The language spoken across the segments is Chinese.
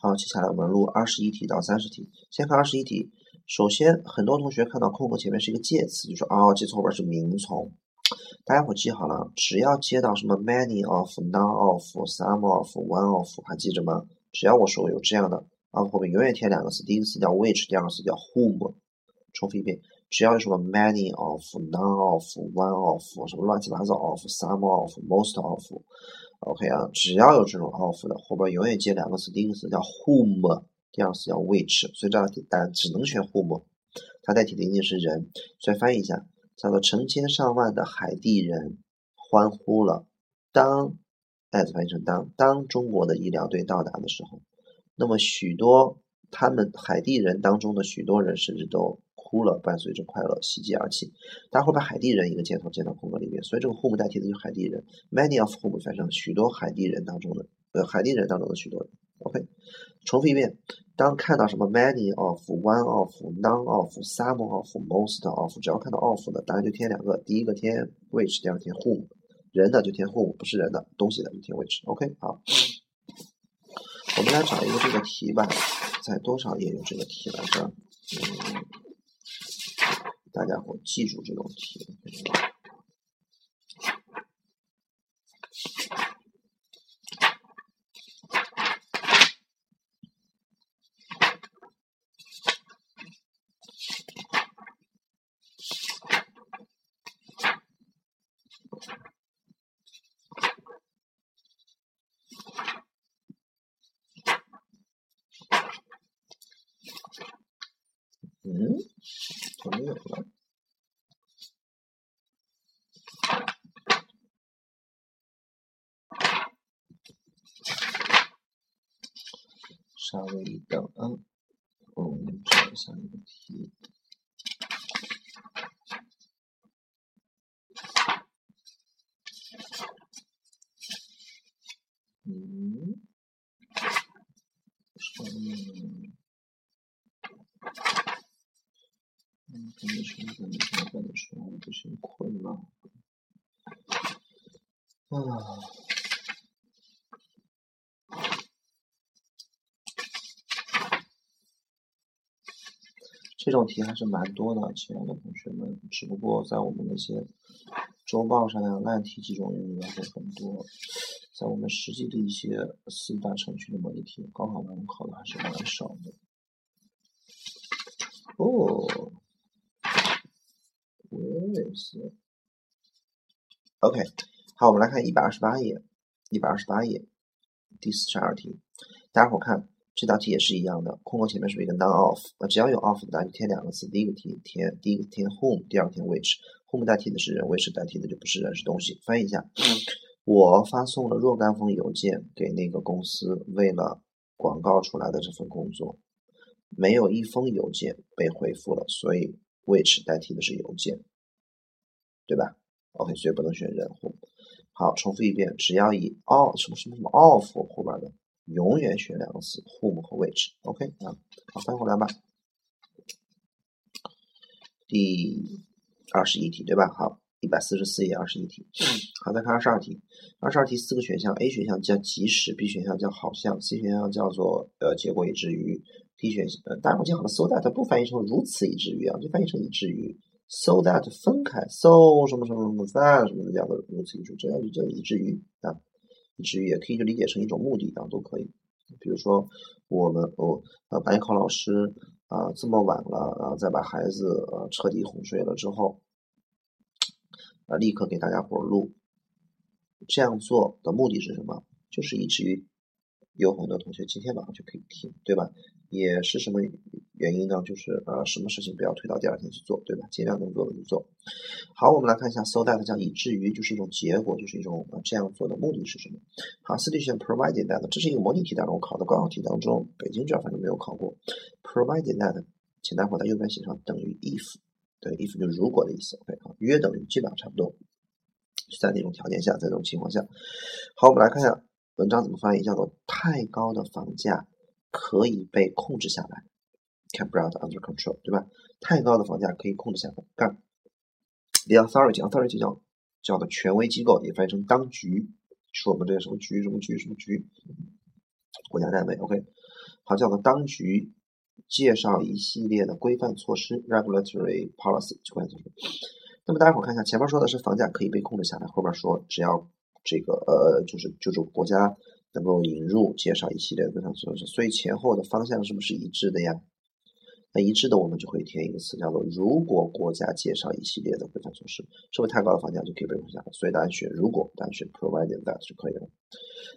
好，接下来我们录二十一题到三十题。先看二十一题。首先，很多同学看到空格前面是一个介词，就说哦，介词后边是名从。大家伙记好了，只要接到什么 many of、none of、some of、one of，还记着吗？只要我说有这样的，of 后面永远填两个词，第一个词叫 which，第二个词叫 whom。重复一遍，只要有什么 many of、none of、one of，什么乱七八糟 of、some of、most of。OK 啊，只要有这种 of 的，后边永远接两个词，第一个词叫 whom，第二个词叫 which，所以这道题答案只能选 whom，它代替的一定是人，所以翻译一下，叫做成千上万的海地人欢呼了，当 as 翻译成当当中国的医疗队到达的时候，那么许多他们海地人当中的许多人甚至都。哭了，伴随着快乐袭击而起。大家会把海地人一个箭头箭到空格里面，所以这个 whom 代替的就是海地人。Many of whom 翻译成许多海地人当中的，呃，海地人当中的许多人。OK，重复一遍。当看到什么 many of、one of、none of、some of、most of，只要看到 of 的，答案就填两个，第一个填 which，第二个填 whom。人的就填 whom，不是人的东西的就填 which。OK，好。我们来找一个这个题吧，在多少页有这个题来着？嗯。大家伙记住这种题。嗯，怎么有了？稍微一等，嗯，我们找一下那个题。嗯，稍微。嗯，肯定是在你上班的时候不是困了。啊。这种题还是蛮多的，亲爱的同学们。只不过在我们那些周报上呀、烂题几种里面会很多，在我们实际的一些四大程序的模拟题，高考当中考的还是蛮少的。哦。OK，好，我们来看一百二十八页，一百二十八页第四十二题，大家伙看这道题也是一样的，空格前面是不是一个 none of？呃，只要有 of 的，答案就填两个词，第一个题填第一个填 whom，第二个填 which，whom 代替的是人，which 代替的就不是人是东西。翻译一下，我发送了若干封邮件给那个公司，为了广告出来的这份工作，没有一封邮件被回复了，所以 which 代替的是邮件。对吧？OK，所以不能选人。好，重复一遍，只要以 all 什么什么什么 of 后边的，永远选两个词，whom 和 which。OK 啊，好，翻过来吧。第二十一题，对吧？好，一百四十四页，二十一题。好，再看二十二题。二十二题四个选项，A 选项叫即使，B 选项叫好像，C 选项叫做呃结果以至于，D 选项呃，当然我记好了，so that 不翻译成如此以至于啊，就翻译成以至于。So that 分开，so 什么什么什么 that 什么的这样的如此一句，这样就叫以至于啊，以至于也可以就理解成一种目的啊，都可以。比如说我们哦呃白考老师啊这么晚了，啊再把孩子呃彻底哄睡了之后，啊立刻给大家伙录，这样做的目的是什么？就是以至于有很多同学今天晚上就可以听，对吧？也是什么原因呢？就是呃，什么事情不要推到第二天去做，对吧？尽量能做的就做。好，我们来看一下，so that 叫以至于，就是一种结果，就是一种呃这样做的目的是什么？好，四题选 provided that，这是一个模拟题当中考的高考题当中，北京卷反正没有考过。provided that，请大伙在右边写上等于 if，等于 if 就是如果的意思。OK，好，约等于基本上差不多，在那种条件下，在这种情况下。好，我们来看一下文章怎么翻译，叫做太高的房价。可以被控制下来，can brought under control，对吧？太高的房价可以控制下来。干，the authority，authority 叫叫的权威机构，也翻译成当局，是我们这个什么局什么局什么局，国家单位，OK，好，叫做当局介绍一系列的规范措施，regulatory policy 规范措施。那么大家伙看一下，前面说的是房价可以被控制下来，后边说只要这个呃，就是就是国家能够引入介绍一系列的规范措施，所以前后的方向是不是一致的呀？那一致的，我们就会填一个词，叫做如果国家介绍一系列的规范措施，是不是太高的房价就可以被控下来？所以答案选如果，答案选 provided that 就可以了。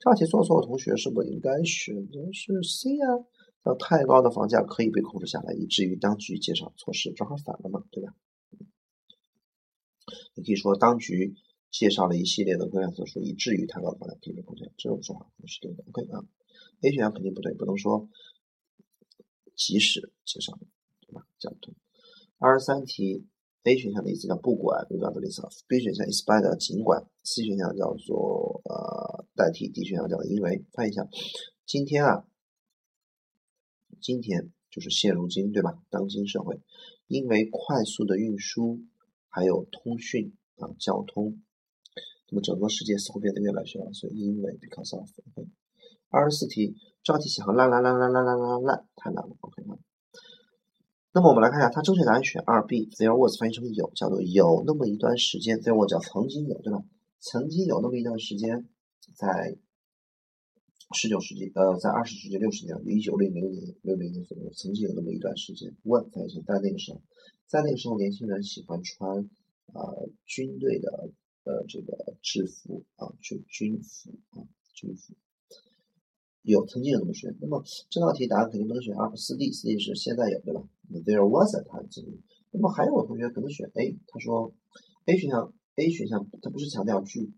这道题做错的同学是不是应该选的是 C 啊？那太高的房价可以被控制下来，以至于当局介绍措施，正好反了嘛，对吧？你可以说当局介绍了一系列的规范措施，以至于太高的房价可以被控制下来，这种说法是对的。OK 啊，A 选项肯定不对，不能说。即使介绍，对吧？这样对。二十三题，A 选项的意思叫不管，regardless of；B 选项 is by 尽管；C 选项叫做呃代替；D 选项叫做因为。看一下，今天啊，今天就是现如今，对吧？当今社会，因为快速的运输还有通讯啊交通，那么整个世界似乎变得越来越小，所以因为 because of。二十四题。这道题写成烂烂烂烂烂烂烂烂，太难了。OK 吗？那么我们来看一下，它正确答案选二 B。There was 翻译成有，叫做有那么一段时间。There was 叫曾经有，对吧？曾经有那么一段时间，在十九世纪，呃，在二十世纪六十年，一九六零年六零年左右，曾经有那么一段时间。When 翻译成在那个时候，在那个时候，年轻人喜欢穿呃军队的呃这个制服啊，就军服啊，军服。有曾经有同学，那么这道题答案肯定不能选二，四 D，四 D 是现在有对吧？There was a time，那么还有同学可能选 A，他说 A 选项 A 选项它不是强调句，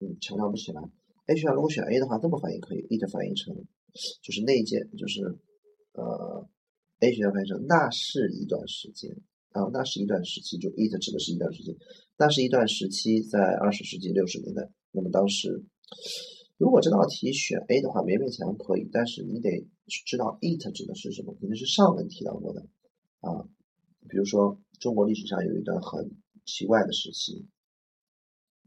嗯，强调不起来。A 选项如果选 A 的话，这么翻译可以，it 翻译成就是那件，就是呃 A 选项翻译成那是一段时间啊，那是一段时期，就 it 指的是一段时间，那是一段时期在二十世纪六十年代，那么当时。如果这道题选 A 的话，勉勉强可以，但是你得知道 it 指的是什么，肯定是上文提到过的啊。比如说中国历史上有一段很奇怪的时期，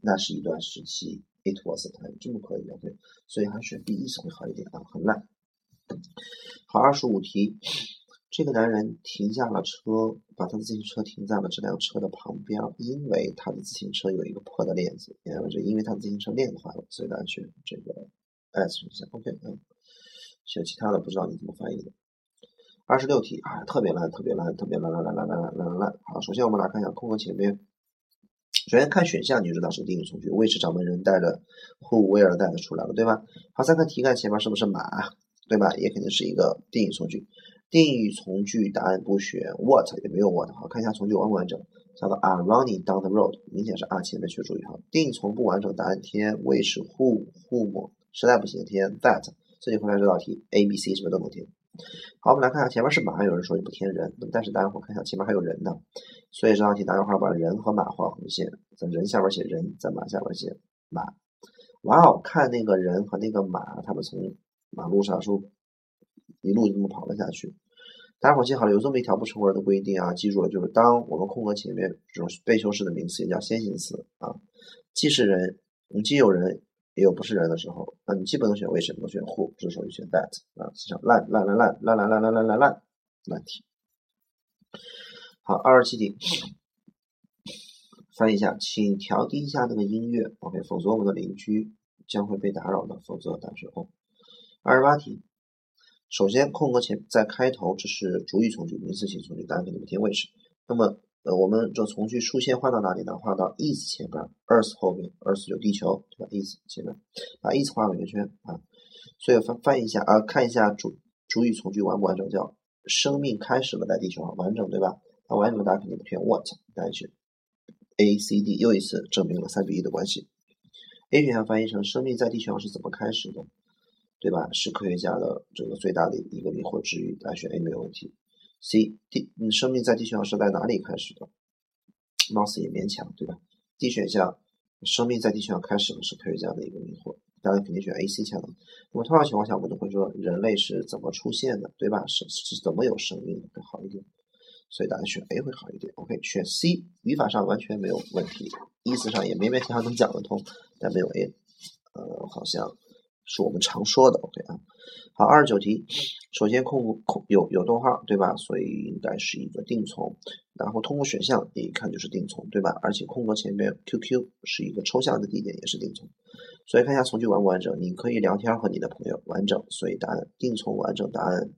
那是一段时期，it was a time，这么可以，OK，所以还是选 B 意思会好一点啊，很烂。好，二十五题。这个男人停下了车，把他的自行车停在了这辆车的旁边，因为他的自行车有一个破的链子，也就是因为他的自行车链子坏了，所以他去这个 S 一下。OK，嗯，其其他的不知道你怎么翻译的。二十六题啊，特别烂，特别烂，特别烂，烂烂烂烂烂烂烂。好，首先我们来看一下空格前面。首先看选项，你就知道是定语从句。为是掌门人带着，who where 带的出来了，对吧？好，再看题干前面是不是马，对吧？也肯定是一个定语从句。定语从句答案不选 what 也没有 what 好，看一下从句完不完整，叫做 are running down the road，明显是 are 前面去注意哈。定语从不完整，答案填 which who whom，实在不行填 that。这就回答这道题 A B C 是不是都能填？好，我们来看一下前面是马，有人说你不填人，那么但是大家伙看一下前面还有人呢，所以这道题大家伙把人和马画横线，在人下边写人，在马下边写马。哇哦，看那个人和那个马，他们从马路上说一路就这么跑了下去。大家伙记好了，有这么一条不成文的规定啊，记住了，就是当我们空格前面这种被修饰的名词也叫先行词啊，既是人，你既有人也有不是人的时候，那你既不能选为什么选 who，这时候就选 that 啊，非常烂烂烂烂烂烂烂烂烂烂烂题。好，二十七题，翻译一下，请调低一下那个音乐，OK，否则我们的邻居将会被打扰的，否则打学后。二十八题。首先，空格前在开头，这是主语从句、名词性从句，答案给你们填 which。那么，呃，我们这从句竖线画到哪里呢？画到 is 前边，earth 后面，earth 就地球，对吧？is 前面，把 is 画个圆圈啊。所以翻翻译一下啊，看一下主主语从句完不完整？叫生命开始了在地球上，完整对吧？那完整的答案肯定不填 what，答案是 A、C、D，又一次证明了三比一的关系。A 选项翻译成生命在地球上是怎么开始的？对吧？是科学家的这个最大的一个迷惑之一，答选 A 没有问题。C、D，嗯，生命在地球上是在哪里开始的？貌似也勉强，对吧？D 选项，生命在地球上开始了，是科学家的一个迷惑，大家肯定选 A、C 恰当。那么通常情况下，我们都会说人类是怎么出现的，对吧？是是怎么有生命的会好一点，所以大家选 A 会好一点。OK，选 C，语法上完全没有问题，意思上也勉勉强强能讲得通，但没有 A 呃，好像是我们常说的。OK 啊，好，二十九题，首先空空有有逗号，对吧？所以应该是一个定从。然后通过选项你一看就是定从，对吧？而且空格前面 QQ 是一个抽象的地点，也是定从。所以看一下从句完不完整？你可以聊天和你的朋友，完整。所以答案定从完整答案。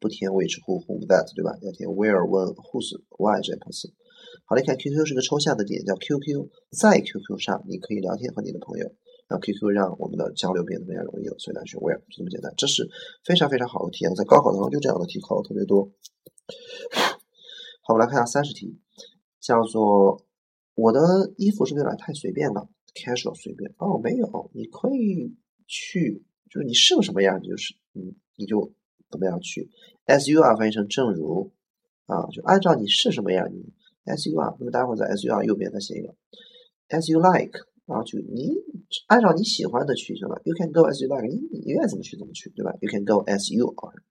不填 which who whom that 对吧？要填 where when whose why 这些单词。好了，看 QQ 是个抽象的点，叫 QQ，在 QQ 上你可以聊天和你的朋友，让 QQ 让我们的交流变得更加容易了。所以来选 where 就这么简单，这是非常非常好的题啊，在高考当中就这样的题考的特别多。好，我们来看一下三十题，叫做我的衣服是不是有点太随便了？casual 随便哦，没有，你可以去，就是你是个什么样，你就是你，你就。怎么样去？as you are 翻译成正如啊，就按照你是什么样，你 as you are。那么待会儿在 as you are 右边再写一个 as you like，然后就你按照你喜欢的去行了。You can go as you like，你你愿意怎么去怎么去，对吧？You can go as you are，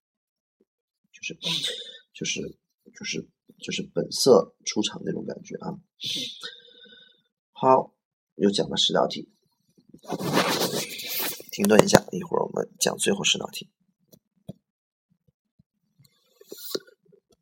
就是就是就是就是本色出场那种感觉啊。好，又讲了十道题，停顿一下，一会儿我们讲最后十道题。